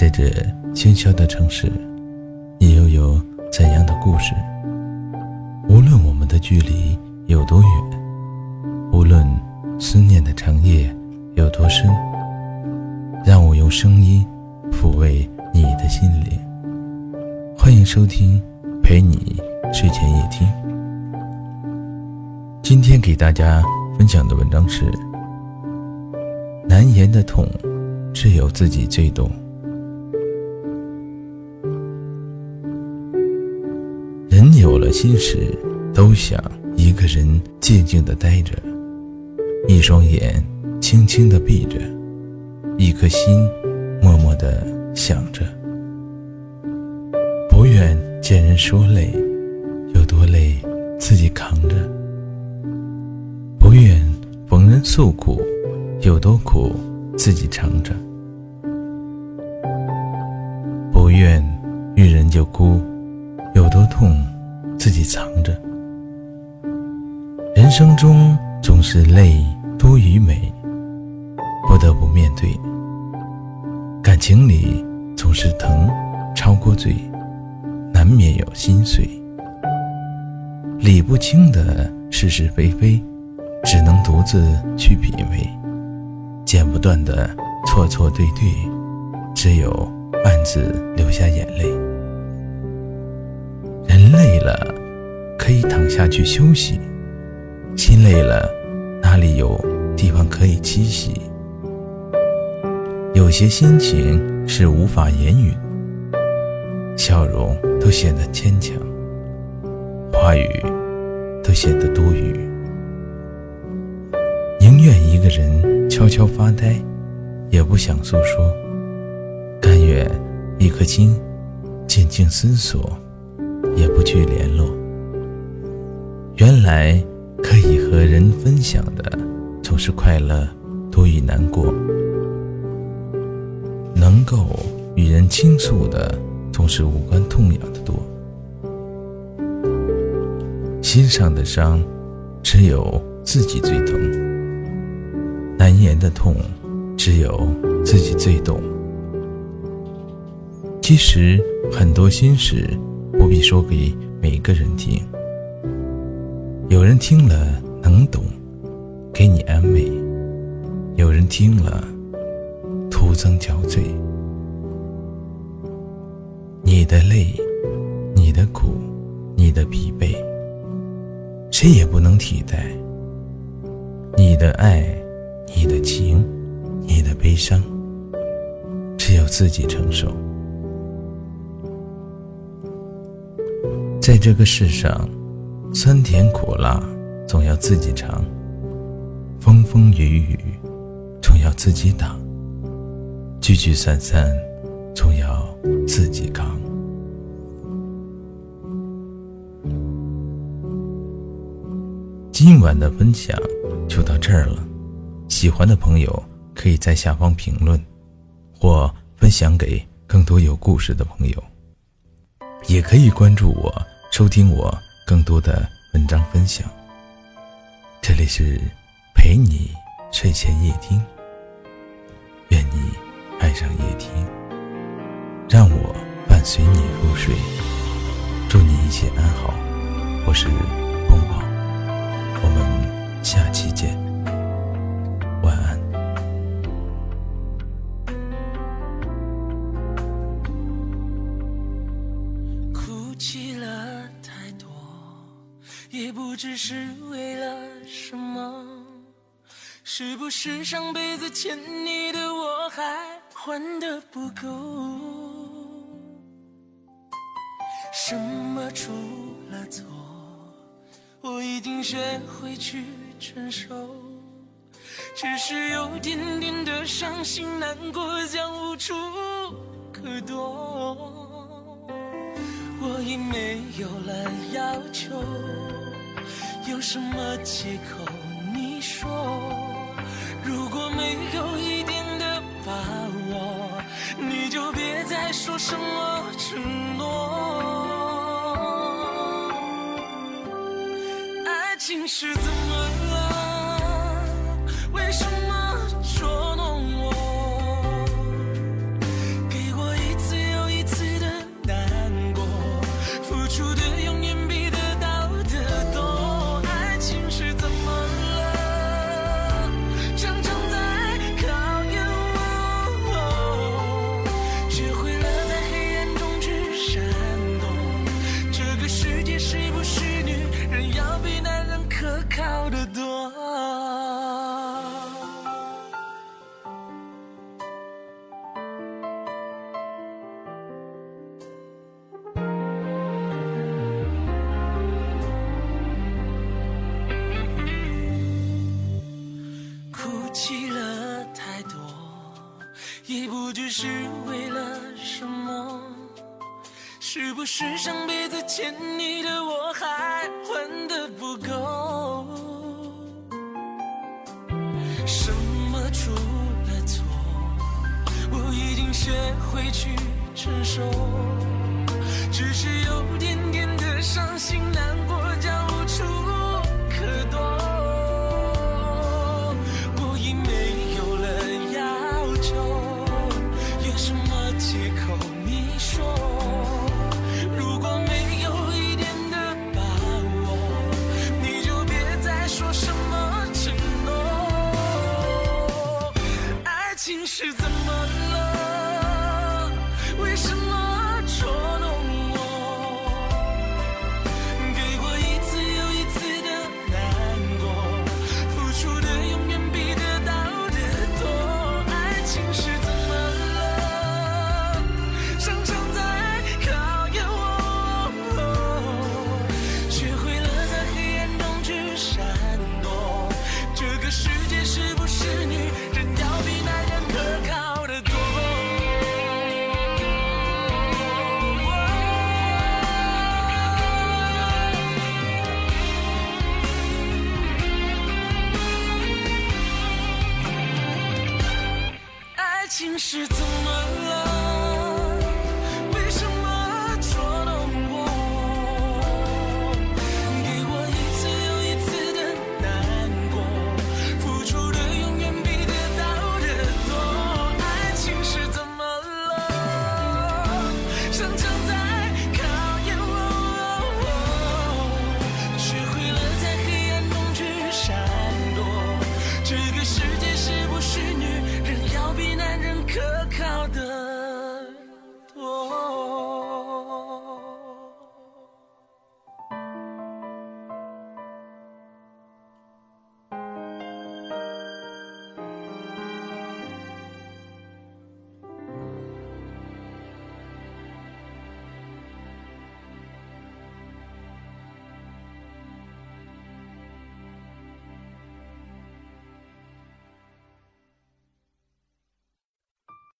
在这喧嚣的城市，你又有怎样的故事？无论我们的距离有多远，无论思念的长夜有多深，让我用声音抚慰你的心灵。欢迎收听陪你睡前夜听。今天给大家分享的文章是：难言的痛，只有自己最懂。人有了心事，都想一个人静静的待着，一双眼轻轻的闭着，一颗心默默的想着。不愿见人说累，有多累自己扛着；不愿逢人诉苦，有多苦自己尝着；不愿遇人就哭。有多痛，自己藏着。人生中总是泪多于美，不得不面对。感情里总是疼超过醉，难免有心碎。理不清的是是非非，只能独自去品味。剪不断的错错对对，只有暗自流下眼泪。累了，可以躺下去休息；心累了，哪里有地方可以栖息？有些心情是无法言语，笑容都显得牵强，话语都显得多余。宁愿一个人悄悄发呆，也不想诉说；甘愿一颗心静静思索。也不去联络。原来可以和人分享的总是快乐多于难过，能够与人倾诉的总是无关痛痒的多。心上的伤，只有自己最疼；难言的痛，只有自己最懂。其实很多心事。不必说给每个人听，有人听了能懂，给你安慰；有人听了徒增憔悴。你的泪，你的苦，你的疲惫，谁也不能替代。你的爱，你的情，你的悲伤，只有自己承受。在这个世上，酸甜苦辣总要自己尝，风风雨雨总要自己挡，聚聚散散总要自己扛。今晚的分享就到这儿了，喜欢的朋友可以在下方评论，或分享给更多有故事的朋友，也可以关注我。收听我更多的文章分享。这里是陪你睡前夜听，愿你爱上夜听，让我伴随你入睡。祝你一切安好，我是风宝，我们下期见。也不知是为了什么，是不是上辈子欠你的我还还的不够？什么出了错，我已经学会去承受，只是有点点的伤心难过，将无处可躲。我已没有了要求，有什么借口？你说，如果没有一点的把握，你就别再说什么承诺。爱情是怎么记了太多，也不知是为了什么。是不是上辈子欠你的我还还的不够？什么出了错，我已经学会去承受，只是有点点的伤心难。爱情是怎么了？为什么捉弄我？给我一次又一次的难过，付出的永远比得到的多。爱情是心事怎么